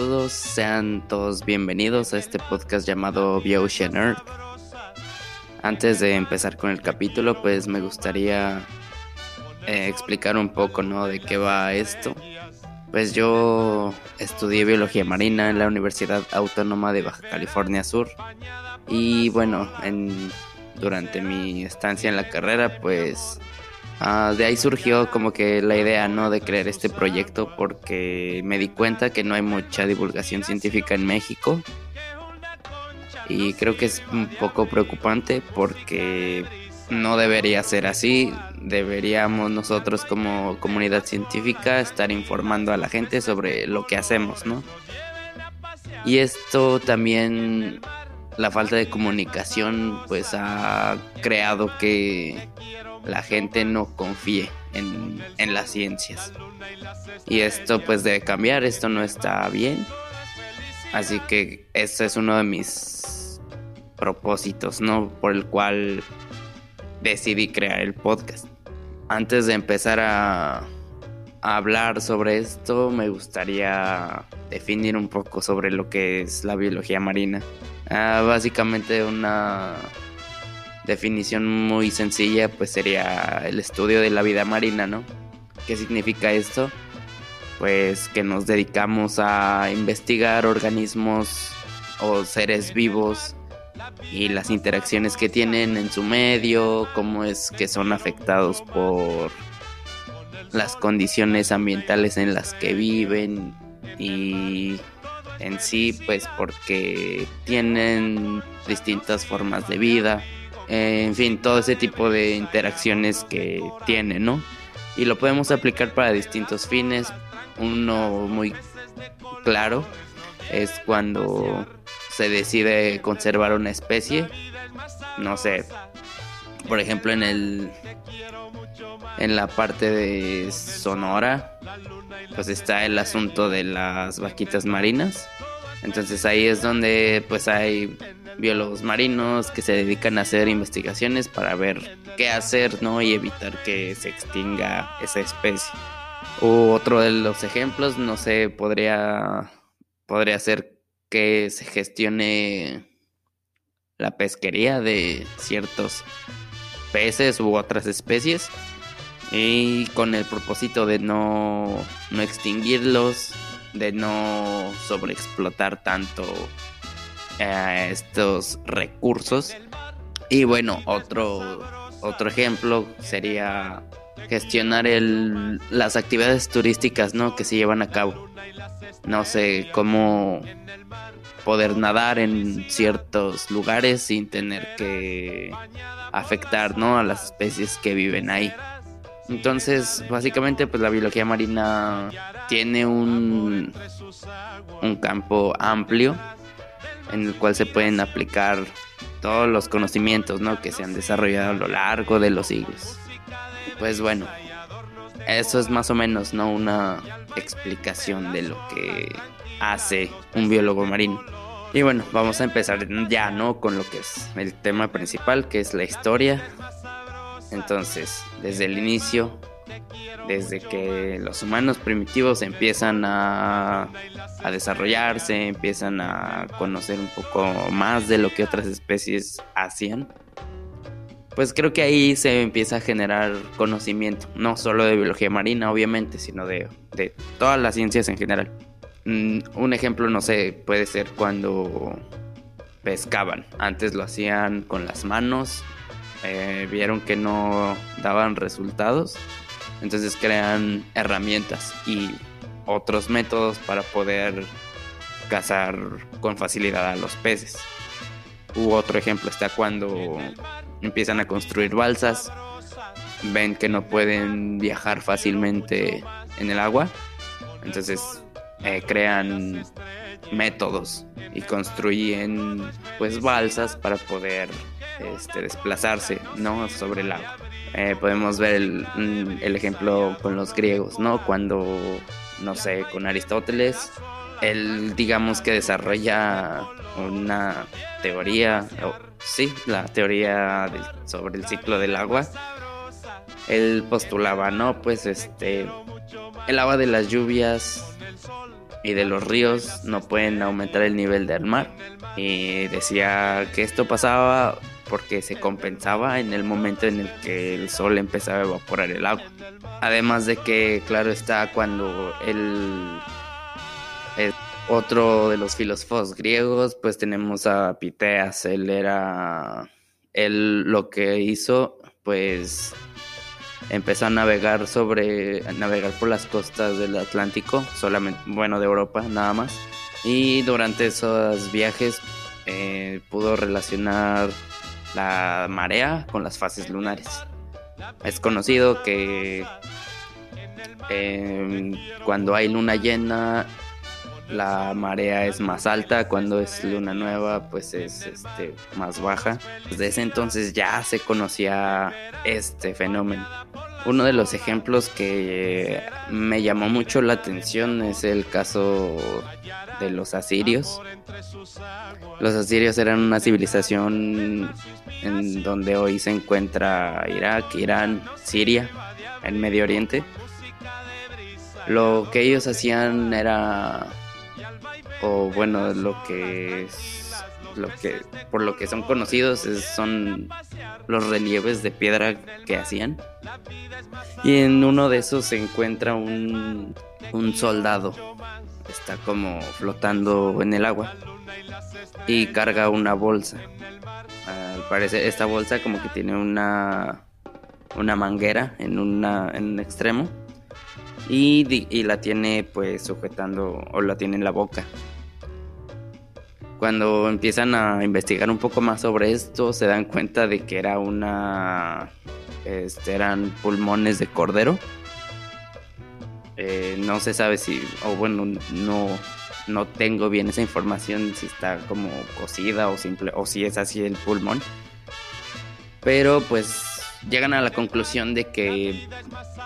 Saludos, sean todos bienvenidos a este podcast llamado The Ocean Earth. Antes de empezar con el capítulo, pues me gustaría eh, explicar un poco, ¿no? De qué va esto. Pues yo estudié biología marina en la Universidad Autónoma de Baja California Sur. Y bueno, en, durante mi estancia en la carrera, pues ah, de ahí surgió como que la idea, ¿no? De crear este proyecto porque me di cuenta que no hay mucha divulgación científica en México. Y creo que es un poco preocupante porque no debería ser así. Deberíamos nosotros como comunidad científica estar informando a la gente sobre lo que hacemos, ¿no? Y esto también, la falta de comunicación, pues ha creado que la gente no confíe en, en las ciencias. Y esto pues debe cambiar, esto no está bien. Así que ese es uno de mis propósitos, ¿no? Por el cual decidí crear el podcast. Antes de empezar a, hablar sobre esto, me gustaría definir un poco sobre lo que es la biología marina. Ah, básicamente una definición muy sencilla pues sería el estudio de la vida marina, ¿no? ¿Qué significa esto? Pues que nos dedicamos a investigar organismos o seres vivos y las interacciones que tienen en su medio, cómo es que son afectados por las condiciones ambientales en las que viven y en sí pues porque tienen distintas formas de vida, en fin, todo ese tipo de interacciones que tienen, ¿no? Y lo podemos aplicar para distintos fines. Uno muy claro es cuando se decide conservar una especie, no sé, por ejemplo en el en la parte de Sonora, pues está el asunto de las vaquitas marinas. Entonces ahí es donde pues hay biólogos marinos que se dedican a hacer investigaciones para ver qué hacer, ¿no? Y evitar que se extinga esa especie. U otro de los ejemplos, no sé, podría podría ser que se gestione la pesquería de ciertos peces u otras especies y con el propósito de no, no extinguirlos, de no sobreexplotar tanto eh, estos recursos. Y bueno, otro, otro ejemplo sería gestionar el, las actividades turísticas ¿no? que se llevan a cabo. No sé cómo poder nadar en ciertos lugares sin tener que afectar ¿no? a las especies que viven ahí. Entonces, básicamente, pues la biología marina tiene un, un campo amplio en el cual se pueden aplicar todos los conocimientos ¿no? que se han desarrollado a lo largo de los siglos. Pues bueno, eso es más o menos ¿no? una explicación de lo que hace un biólogo marino. Y bueno, vamos a empezar ya, ¿no? Con lo que es el tema principal, que es la historia. Entonces, desde el inicio, desde que los humanos primitivos empiezan a, desarrollarse, empiezan a conocer un poco más de lo que otras especies hacían, pues creo que ahí se empieza a generar conocimiento, no solo de biología marina, obviamente, sino de, de todas las ciencias en general. Mm, un ejemplo, no sé, puede ser cuando pescaban. Antes lo hacían con las manos, eh, vieron que no daban resultados, entonces crean herramientas y otros métodos para poder cazar con facilidad a los peces. U otro ejemplo está cuando empiezan a construir balsas, ven que no pueden viajar fácilmente en el agua, entonces eh, crean métodos y construyen pues balsas para poder este, desplazarse no sobre el agua eh, podemos ver el, mm, el, ejemplo con los griegos no cuando no sé con Aristóteles él digamos que desarrolla una teoría sí la teoría sobre el ciclo del agua. Él postulaba no pues este el agua de las lluvias y de los ríos no pueden aumentar el nivel del mar. Y decía que esto pasaba porque se compensaba en el momento en el que el sol empezaba a evaporar el agua. Además de que, claro está, cuando el, otro de los filósofos griegos, pues tenemos a Piteas, él era, él lo que hizo, pues empezó a navegar sobre, a navegar por las costas del Atlántico, solamente, bueno, de Europa nada más. Y durante esos viajes eh, pudo relacionar la marea con las fases lunares. Es conocido que em, cuando hay luna llena la marea es más alta, cuando es luna nueva pues es este, más baja. Desde ese entonces ya se conocía este fenómeno. Uno de los ejemplos que me llamó mucho la atención es el caso de los asirios. Los asirios eran una civilización en donde hoy se encuentra Irak, Irán, Siria, en Medio Oriente. Lo que ellos hacían era, o bueno, lo que lo que por lo que son conocidos son los relieves de piedra que hacían. Y en uno de esos se encuentra un, un soldado. Está como flotando en el agua y carga una bolsa. Al parecer esta bolsa como que tiene una una manguera en una en un extremo y, y la tiene pues sujetando o la tiene en la boca cuando empiezan a investigar un poco más sobre esto, se dan cuenta de que era una. Este, eran pulmones de cordero. Eh, no se sabe si. O bueno, no, no tengo bien esa información si está como cocida o simple. o si es así el pulmón. Pero pues llegan a la conclusión de que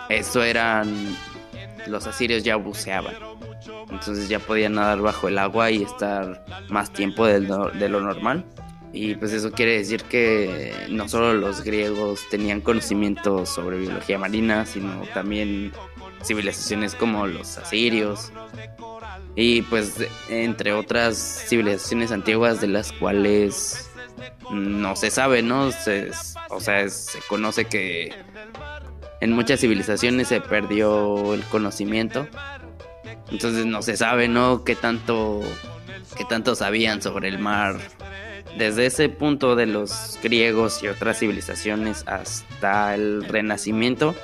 eso eran. Los asirios ya buceaban entonces ya podían nadar bajo el agua y estar más tiempo de lo, normal. Y pues eso quiere decir que no solo los griegos tenían conocimiento sobre biología marina, sino también civilizaciones como los asirios. Y pues entre otras civilizaciones antiguas de las cuales no se sabe, ¿no? o sea, se conoce que en muchas civilizaciones se perdió el conocimiento entonces no se sabe, ¿no? Qué tanto, qué tanto sabían sobre el mar. Desde ese punto de los griegos y otras civilizaciones hasta el Renacimiento,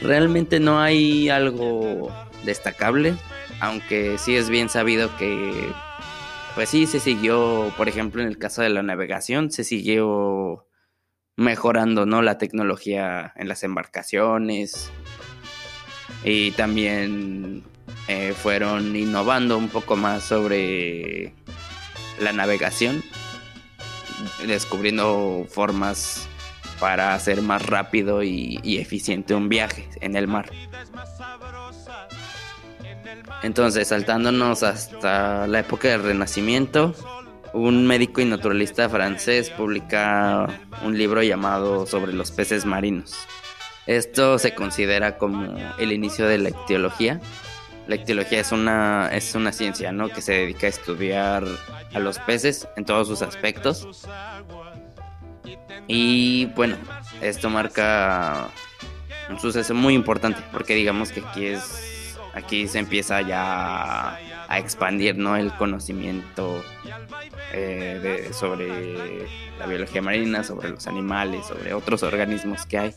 realmente no hay algo destacable, aunque sí es bien sabido que, pues sí, se siguió, por ejemplo, en el caso de la navegación, se siguió mejorando, ¿no? La tecnología en las embarcaciones, y también eh, fueron innovando un poco más sobre la navegación, descubriendo formas para hacer más rápido y, eficiente un viaje en el mar. Entonces, saltándonos hasta la época del Renacimiento, un médico y naturalista francés publica un libro llamado Sobre los peces marinos. Esto se considera como el inicio de la ictiología. La ictiología es una, es una ciencia ¿no? que se dedica a estudiar a los peces en todos sus aspectos. Y bueno, esto marca un suceso muy importante porque digamos que aquí es aquí se empieza ya a expandir ¿no? el conocimiento eh, sobre la biología marina, sobre los animales, sobre otros organismos que hay.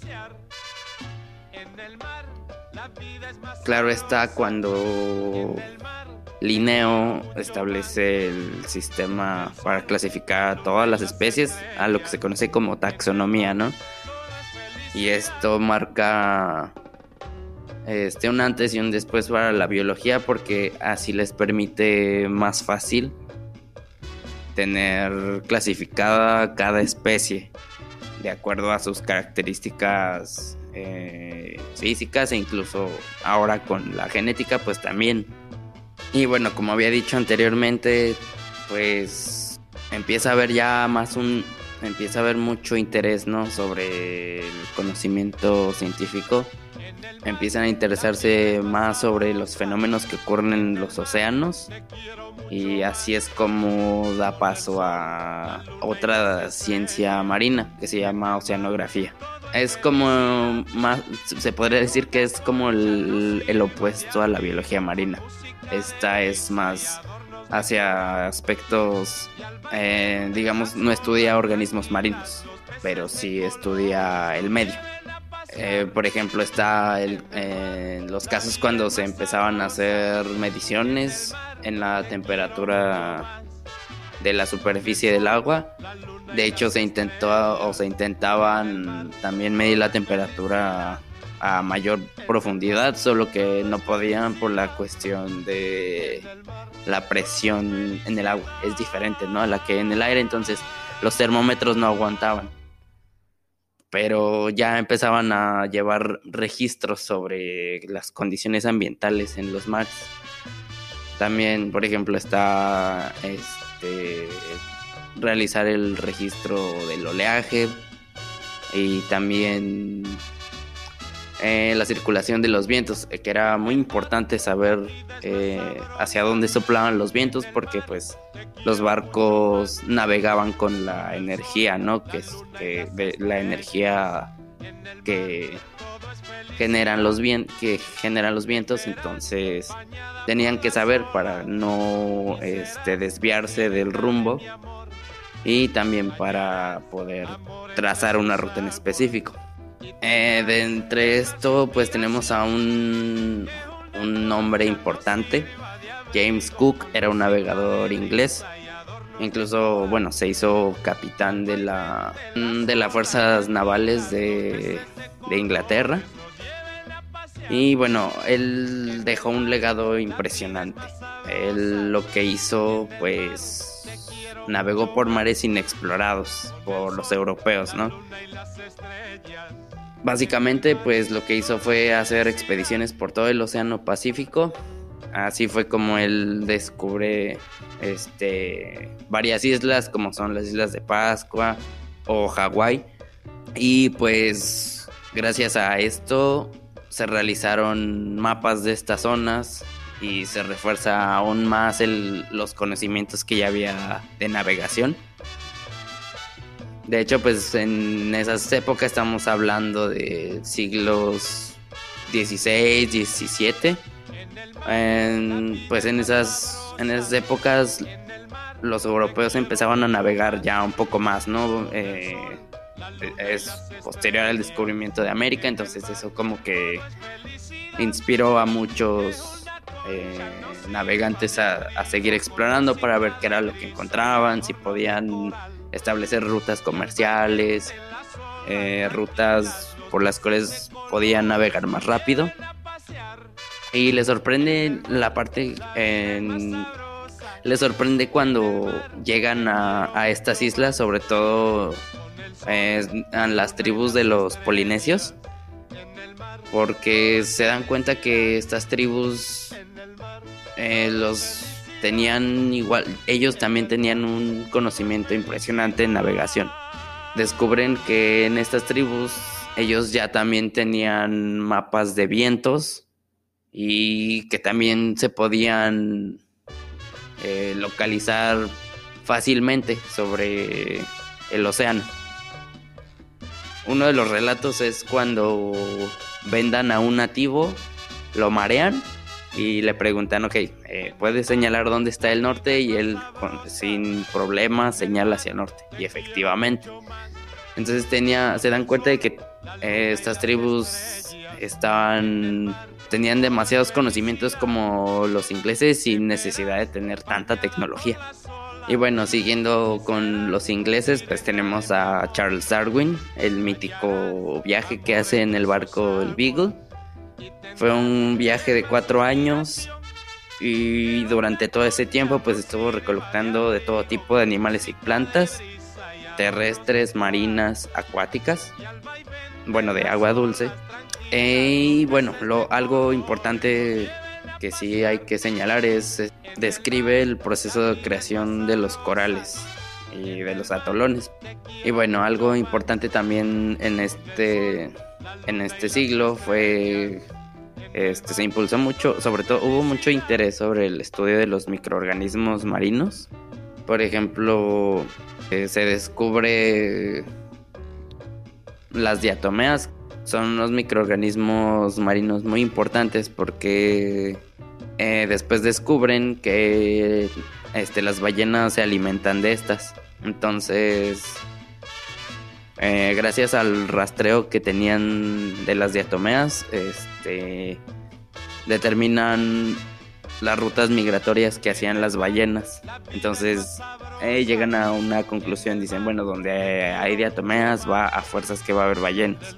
Claro está cuando Linneo establece el sistema para clasificar a todas las especies a lo que se conoce como taxonomía, ¿no? Y esto marca este, un antes y un después para la biología porque así les permite más fácil tener clasificada cada especie de acuerdo a sus características eh, físicas e incluso ahora con la genética pues también. Y bueno, como había dicho anteriormente, pues empieza a haber ya más un empieza a haber mucho interés, ¿no? Sobre el conocimiento científico. Empiezan a interesarse más sobre los fenómenos que ocurren en los océanos. Y así es como da paso a otra ciencia marina que se llama oceanografía. Es como más, se podría decir que es como el, opuesto a la biología marina. Esta es más hacia aspectos, eh, digamos, no estudia organismos marinos, pero sí estudia el medio. Eh, por ejemplo, está el, los casos cuando se empezaban a hacer mediciones en la temperatura de la superficie del agua. De hecho, se intentó o se intentaban también medir la temperatura a mayor profundidad, solo que no podían por la cuestión de la presión en el agua. Es diferente, ¿no? A la que en el aire, entonces los termómetros no aguantaban. Pero ya empezaban a llevar registros sobre las condiciones ambientales en los mares. También, por ejemplo, está este realizar el registro del oleaje y también eh, la circulación de los vientos, eh, que era muy importante saber eh, hacia dónde soplaban los vientos, porque pues los barcos navegaban con la energía, ¿no? Que es la energía que generan los que generan los vientos, entonces tenían que saber para no este, desviarse del rumbo y también para poder trazar una ruta en específico. Eh, de entre esto, pues tenemos a un, un nombre importante. James Cook era un navegador inglés. Incluso, bueno, se hizo capitán de la de las fuerzas navales de, de Inglaterra. Y bueno, él dejó un legado impresionante. Él lo que hizo, pues, navegó por mares inexplorados por los europeos, ¿no? Básicamente, pues lo que hizo fue hacer expediciones por todo el Océano Pacífico. Así fue como él descubre este, varias islas, como son las Islas de Pascua o Hawái. Y pues gracias a esto se realizaron mapas de estas zonas y se refuerza aún más los conocimientos que ya había de navegación. De hecho, pues en esas épocas estamos hablando de siglos XVI, XVII. pues en esas, en esas épocas los europeos empezaban a navegar ya un poco más, ¿no? Eh, es posterior al descubrimiento de América, entonces eso como que inspiró a muchos eh, navegantes a, seguir explorando para ver qué era lo que encontraban, si podían establecer rutas comerciales, eh, rutas por las cuales podían navegar más rápido. Y les sorprende la parte, en, les sorprende cuando llegan a, estas islas, sobre todo eh, a las tribus de los polinesios, porque se dan cuenta que estas tribus eh, los tenían igual, ellos también tenían un conocimiento impresionante en navegación. Descubren que en estas tribus ellos ya también tenían mapas de vientos y que también se podían eh, localizar fácilmente sobre el océano. Uno de los relatos es cuando vendan a un nativo, lo marean y le preguntan, ok, eh, ¿puedes señalar dónde está el norte? Y él sin problema señala hacia el norte. Y efectivamente. Entonces tenía, se dan cuenta de que eh, estas tribus estaban, tenían demasiados conocimientos como los ingleses sin necesidad de tener tanta tecnología. Y bueno, siguiendo con los ingleses, pues tenemos a Charles Darwin, el mítico viaje que hace en el barco el Beagle fue un viaje de cuatro años y durante todo ese tiempo pues estuvo recolectando de todo tipo de animales y plantas, terrestres, marinas, acuáticas, bueno, de agua dulce. y bueno, lo, algo importante que sí hay que señalar es, describe el proceso de creación de los corales y de los atolones. Y bueno, algo importante también en este, en este siglo fue, este, se impulsó mucho, sobre todo hubo mucho interés sobre el estudio de los microorganismos marinos. Por ejemplo, eh, se descubre las diatomeas, son unos microorganismos marinos muy importantes porque eh, después descubren que este, las ballenas se alimentan de estas. Entonces, eh, gracias al rastreo que tenían de las diatomeas, este, determinan las rutas migratorias que hacían las ballenas. Entonces, eh, llegan a una conclusión, dicen, bueno, donde hay diatomeas va a fuerzas que va a haber ballenas.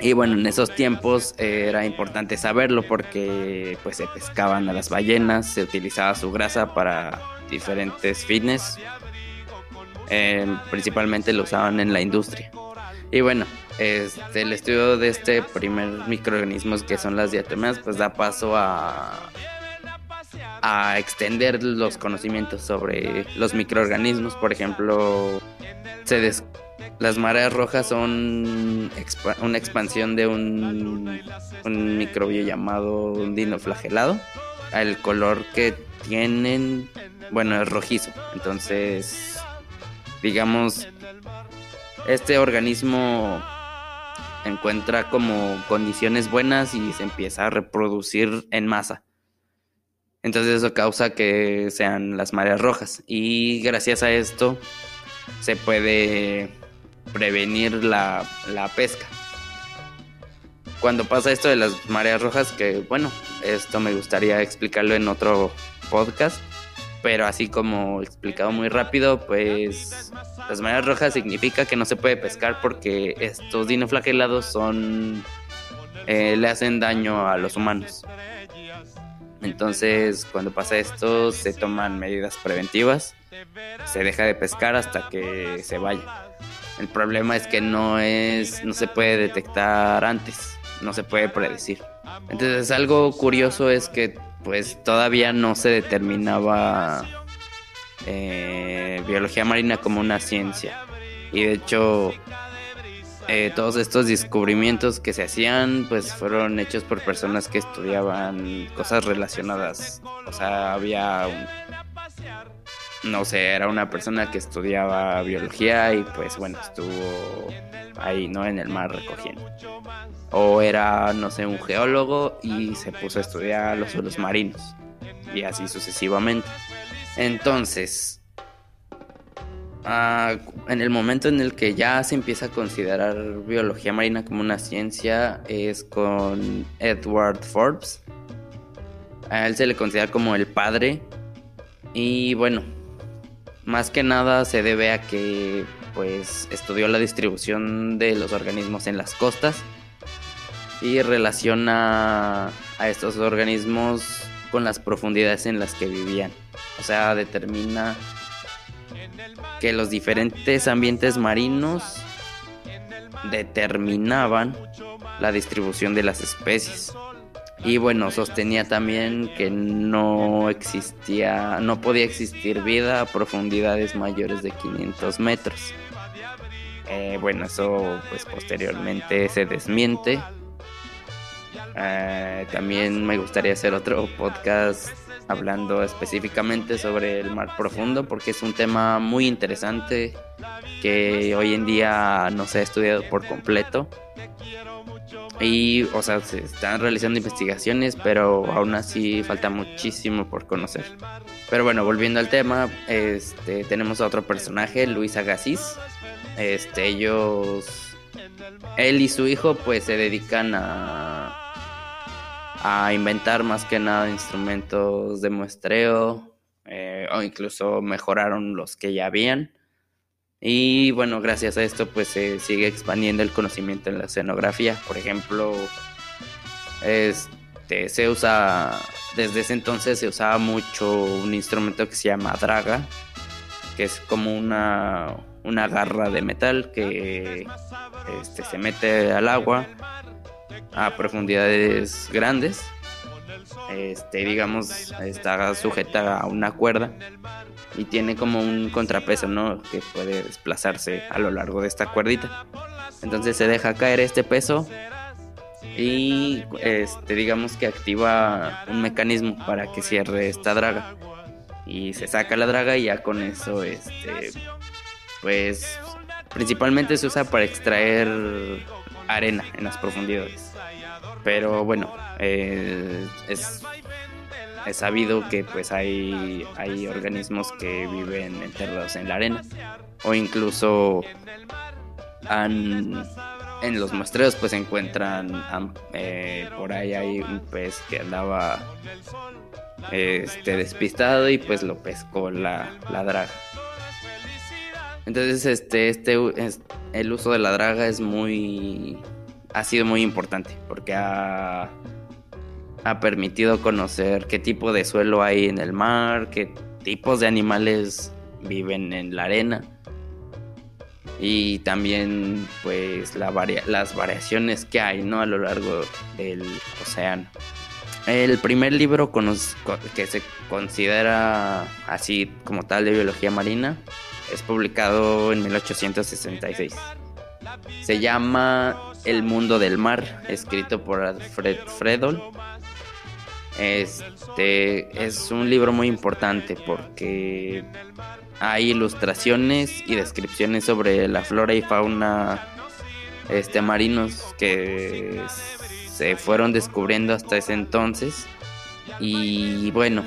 Y bueno, en esos tiempos eh, era importante saberlo porque pues se pescaban a las ballenas, se utilizaba su grasa para diferentes fines, eh, principalmente lo usaban en la industria. Y bueno, este, el estudio de este primer microorganismo que son las diatomeas pues da paso a, a extender los conocimientos sobre los microorganismos. Por ejemplo, se descubrió las mareas rojas son una expansión de un, microbio llamado dinoflagelado. El color que tienen, bueno, es rojizo. Entonces, digamos, este organismo encuentra como condiciones buenas y se empieza a reproducir en masa. Entonces eso causa que sean las mareas rojas. Y gracias a esto se puede prevenir la, pesca. Cuando pasa esto de las mareas rojas, que bueno, esto me gustaría explicarlo en otro podcast, pero así como explicado muy rápido, pues las mareas rojas significa que no se puede pescar porque estos dinoflagelados son eh, le hacen daño a los humanos. Entonces, cuando pasa esto, se toman medidas preventivas, se deja de pescar hasta que se vaya. El problema es que no es, no se puede detectar antes, no se puede predecir. Entonces algo curioso es que pues todavía no se determinaba eh, biología marina como una ciencia. Y de hecho eh, todos estos descubrimientos que se hacían pues fueron hechos por personas que estudiaban cosas relacionadas. O sea, había un, no sé, era una persona que estudiaba biología y pues bueno, estuvo ahí, ¿no? En el mar recogiendo. O era, no sé, un geólogo y se puso a estudiar los suelos marinos. Y así sucesivamente. Entonces, ah, en el momento en el que ya se empieza a considerar biología marina como una ciencia es con Edward Forbes. A él se le considera como el padre. Y bueno, más que nada se debe a que pues estudió la distribución de los organismos en las costas y relaciona a estos organismos con las profundidades en las que vivían. O sea, determina que los diferentes ambientes marinos determinaban la distribución de las especies. Y bueno, sostenía también que no existía, no podía existir vida a profundidades mayores de 500 metros. Eh, bueno, eso pues posteriormente se desmiente. Eh, también me gustaría hacer otro podcast hablando específicamente sobre el mar profundo porque es un tema muy interesante que hoy en día no se ha estudiado por completo. Y, o sea, se están realizando investigaciones, pero aún así falta muchísimo por conocer. Pero bueno, volviendo al tema, este, tenemos a otro personaje, Luis Agassiz. Este, ellos, él y su hijo, pues se dedican a, a inventar más que nada instrumentos de muestreo, eh, o incluso mejoraron los que ya habían. Y bueno, gracias a esto pues se sigue expandiendo el conocimiento en la escenografía. Por ejemplo, este, se usa, desde ese entonces se usaba mucho un instrumento que se llama draga, que es como una, una garra de metal que este, se mete al agua a profundidades grandes este, digamos, está sujeta a una cuerda y tiene como un contrapeso, ¿no? Que puede desplazarse a lo largo de esta cuerdita. Entonces se deja caer este peso y este digamos que activa un mecanismo para que cierre esta draga y se saca la draga y ya con eso este pues principalmente se usa para extraer arena en las profundidades pero bueno eh, es, es sabido que pues hay hay organismos que viven enterrados en la arena. O incluso en los muestreos pues encuentran eh, por ahí hay un pez que andaba este despistado y pues lo pescó la, la draga. Entonces este este el uso de la draga es muy ha sido muy importante porque ha ha permitido conocer qué tipo de suelo hay en el mar qué tipos de animales viven en la arena y también pues la las variaciones que hay ¿no? a lo largo del océano. El primer libro que se considera así como tal de biología marina es publicado en 1866. Se llama El mundo del mar, escrito por Alfred Fredol. Este es un libro muy importante porque hay ilustraciones y descripciones sobre la flora y fauna este, marinos que se fueron descubriendo hasta ese entonces. Y bueno,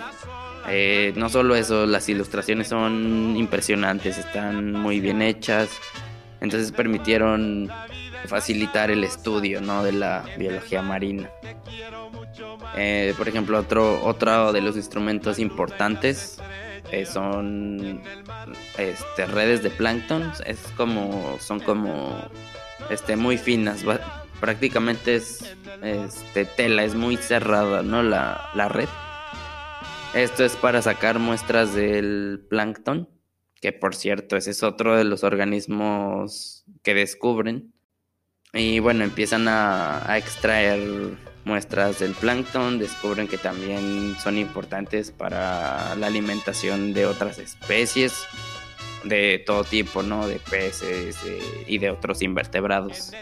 eh, no solo eso, las ilustraciones son impresionantes, están muy bien hechas. Entonces permitieron facilitar el estudio ¿no? de la biología marina. Eh, por ejemplo, otro, otro de los instrumentos importantes eh, son este, redes de plancton. Es como, son como este, muy finas. Prácticamente es este, tela, es muy cerrada, ¿no? La, la red. Esto es para sacar muestras del plancton, que por cierto, ese es otro de los organismos que descubren. Y bueno, empiezan a, extraer muestras del plancton, descubren que también son importantes para la alimentación de otras especies de todo tipo, ¿no? De peces y de otros invertebrados.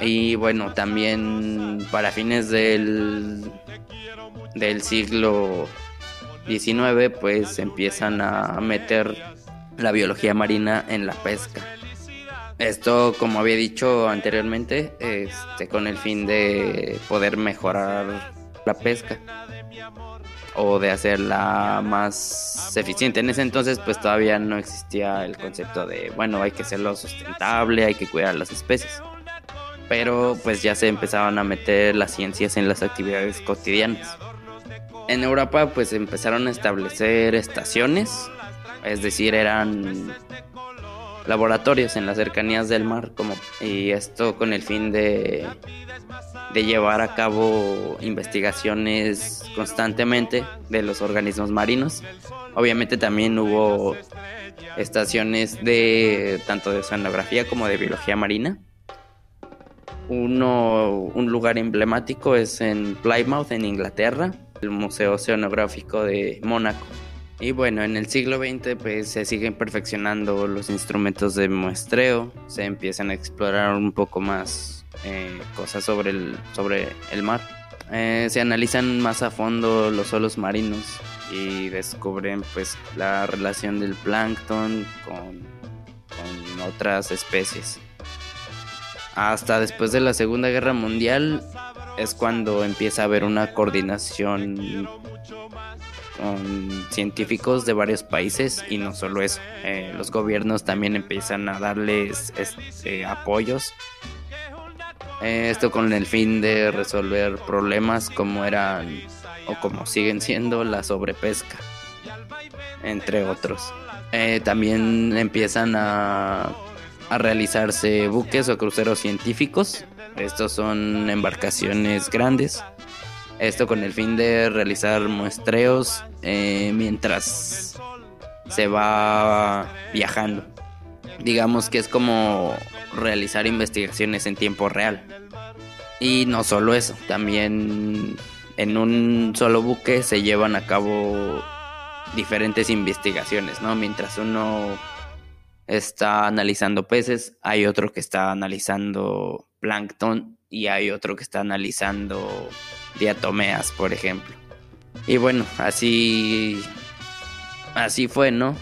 Y bueno, también para fines del, del siglo XIX, pues empiezan a meter la biología marina en la pesca. Esto, como había dicho anteriormente, este, con el fin de poder mejorar la pesca o de hacerla más eficiente. En ese entonces, pues todavía no existía el concepto de, bueno, hay que hacerlo sustentable, hay que cuidar las especies. Pero pues ya se empezaban a meter las ciencias en las actividades cotidianas. En Europa pues empezaron a establecer estaciones, es decir, eran laboratorios en las cercanías del mar y esto con el fin de de llevar a cabo investigaciones constantemente de los organismos marinos. Obviamente también hubo estaciones de tanto de oceanografía como de biología marina. Uno, un lugar emblemático es en Plymouth, en Inglaterra, el Museo Oceanográfico de Mónaco. Y bueno, en el siglo XX pues se siguen perfeccionando los instrumentos de muestreo, se empiezan a explorar un poco más eh, cosas sobre el, sobre el mar. Eh, se analizan más a fondo los suelos marinos y descubren pues la relación del plancton con, con otras especies. Hasta después de la Segunda Guerra Mundial es cuando empieza a haber una coordinación con científicos de varios países y no solo eso, eh, los gobiernos también empiezan a darles este, apoyos. Eh, esto con el fin de resolver problemas como eran o como siguen siendo la sobrepesca, entre otros. Eh, también empiezan a, a realizarse buques o cruceros científicos. Estos son embarcaciones grandes esto con el fin de realizar muestreos eh, mientras se va viajando. Digamos que es como realizar investigaciones en tiempo real. Y no solo eso, también en un solo buque se llevan a cabo diferentes investigaciones, ¿no? Mientras uno está analizando peces, hay otro que está analizando plancton y hay otro que está analizando diatomeas, por ejemplo. Y bueno, así así fue, ¿no?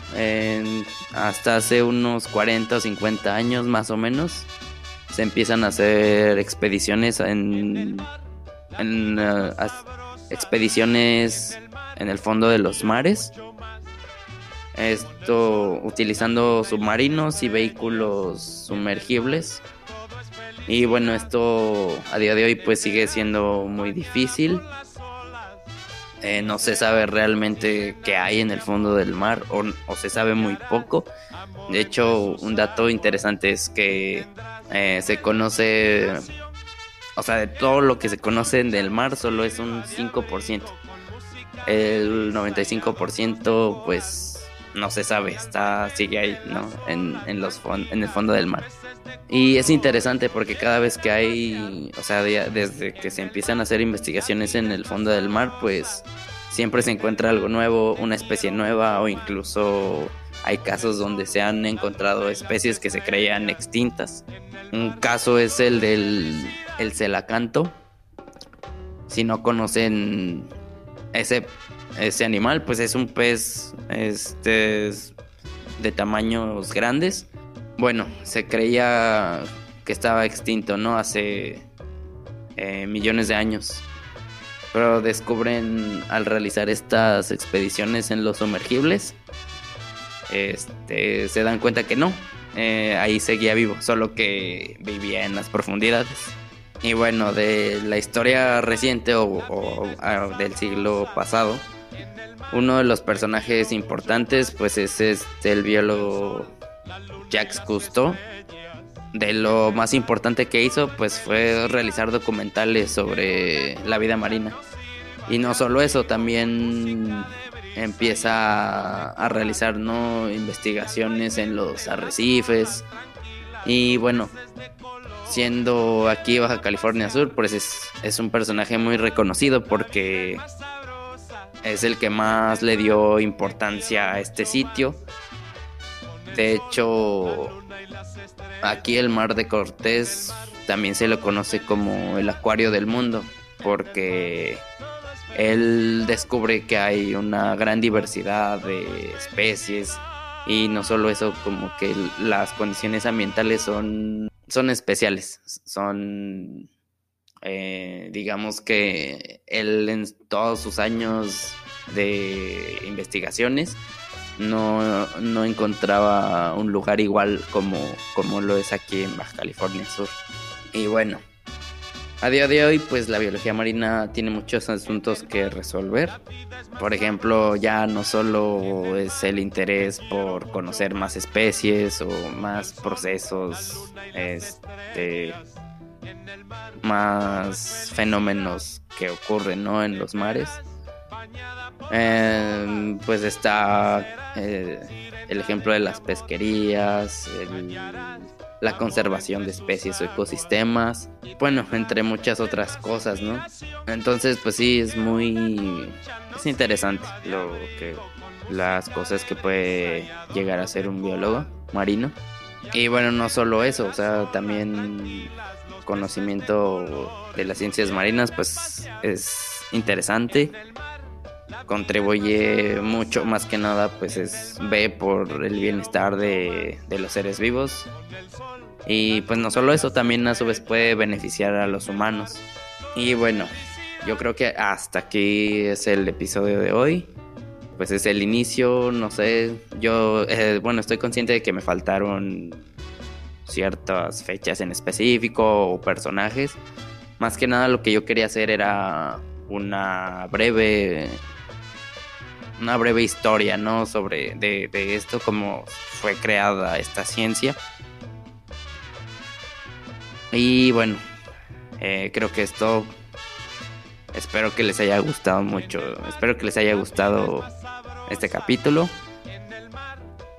hasta hace unos 40 o 50 años más o menos se empiezan a hacer expediciones en, en eh, expediciones en el fondo de los mares. Esto utilizando submarinos y vehículos sumergibles. Y bueno, esto a día de hoy pues sigue siendo muy difícil. Eh, no se sabe realmente qué hay en el fondo del mar o, o, se sabe muy poco. De hecho, un dato interesante es que eh, se conoce, o sea, de todo lo que se conoce del mar solo es un 5%. El 95% pues no se sabe, está sigue ahí, ¿no? En, en, los en el fondo del mar. Y es interesante porque cada vez que hay, o sea, desde que se empiezan a hacer investigaciones en el fondo del mar, pues siempre se encuentra algo nuevo, una especie nueva o incluso hay casos donde se han encontrado especies que se creían extintas. Un caso es el del el celacanto. Si no conocen ese, ese animal, pues es un pez este, de tamaños grandes. Bueno, se creía que estaba extinto, ¿no? Hace eh, millones de años. Pero descubren al realizar estas expediciones en los sumergibles, este, se dan cuenta que no, eh, ahí seguía vivo, solo que vivía en las profundidades. Y bueno, de la historia reciente o, del siglo pasado, uno de los personajes importantes pues es este, el biólogo Jacques Cousteau. De lo más importante que hizo pues fue realizar documentales sobre la vida marina. Y no solo eso, también empieza a, realizar ¿no? investigaciones en los arrecifes. Y bueno, siendo aquí Baja California Sur, pues es, es un personaje muy reconocido porque es el que más le dio importancia a este sitio. De hecho, aquí el Mar de Cortés también se lo conoce como el acuario del mundo, porque él descubre que hay una gran diversidad de especies y no solo eso, como que las condiciones ambientales son, son especiales, son, eh, digamos que él en todos sus años de investigaciones no, no encontraba un lugar igual como, como lo es aquí en Baja California Sur. Y bueno, a día de hoy, pues la biología marina tiene muchos asuntos que resolver. Por ejemplo, ya no solo es el interés por conocer más especies o más procesos, este, más fenómenos que ocurren ¿no? en los mares. Em, pues está eh, el ejemplo de las pesquerías, la conservación de especies o ecosistemas, bueno, entre muchas otras cosas, ¿no? Entonces, pues sí, es muy es interesante lo que las cosas que puede llegar a ser un biólogo marino. Y bueno, no solo eso, o sea, también conocimiento de las ciencias marinas, pues es interesante. Contribuye mucho, más que nada, pues es ve por el bienestar de, los seres vivos y pues no solo eso, también a su vez puede beneficiar a los humanos. Y bueno, yo creo que hasta aquí es el episodio de hoy. Pues es el inicio, no sé, yo, eh, bueno, estoy consciente de que me faltaron ciertas fechas en específico o personajes. Más que nada lo que yo quería hacer era una breve una breve historia, ¿no? Sobre de, esto, cómo fue creada esta ciencia. Y bueno, eh, creo que esto. Espero que les haya gustado mucho. Espero que les haya gustado este capítulo.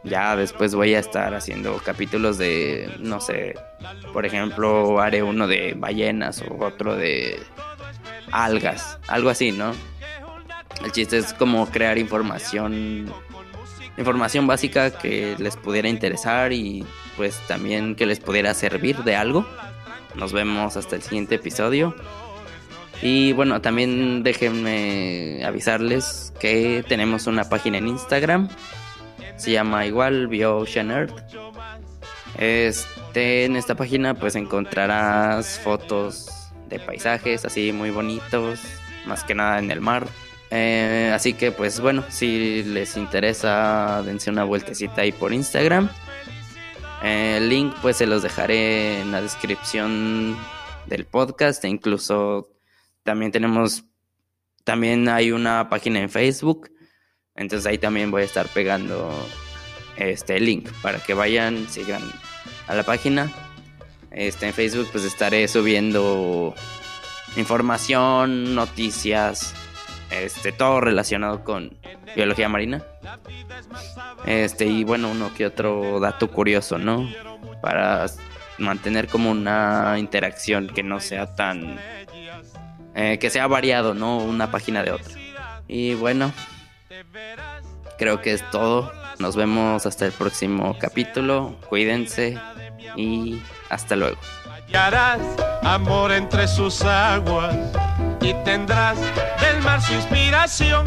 Ya después voy a estar haciendo capítulos de, no sé, por ejemplo, haré uno de ballenas o otro de algas, algo así, ¿no? El chiste es como crear información información básica que les pudiera interesar y pues también que les pudiera servir de algo. Nos vemos hasta el siguiente episodio. Y bueno, también déjenme avisarles que tenemos una página en Instagram. Se llama igual BioOcean Earth. Este, en esta página pues encontrarás fotos de paisajes así muy bonitos, más que nada en el mar. Eh, así que pues bueno, si les interesa, dense una vueltecita ahí por Instagram. El link pues se los dejaré en la descripción del podcast e incluso también tenemos, también hay una página en Facebook. Entonces ahí también voy a estar pegando este link para que vayan, sigan a la página. Este, en Facebook pues estaré subiendo información, noticias, este, todo relacionado con biología marina. Este, y bueno, uno que otro dato curioso, ¿no? Para mantener como una interacción que no sea tan. Eh, que sea variado, ¿no? Una página de otra. Y bueno, creo que es todo. Nos vemos hasta el próximo capítulo. Cuídense y hasta luego. amor entre sus aguas y tendrás del mar su inspiración.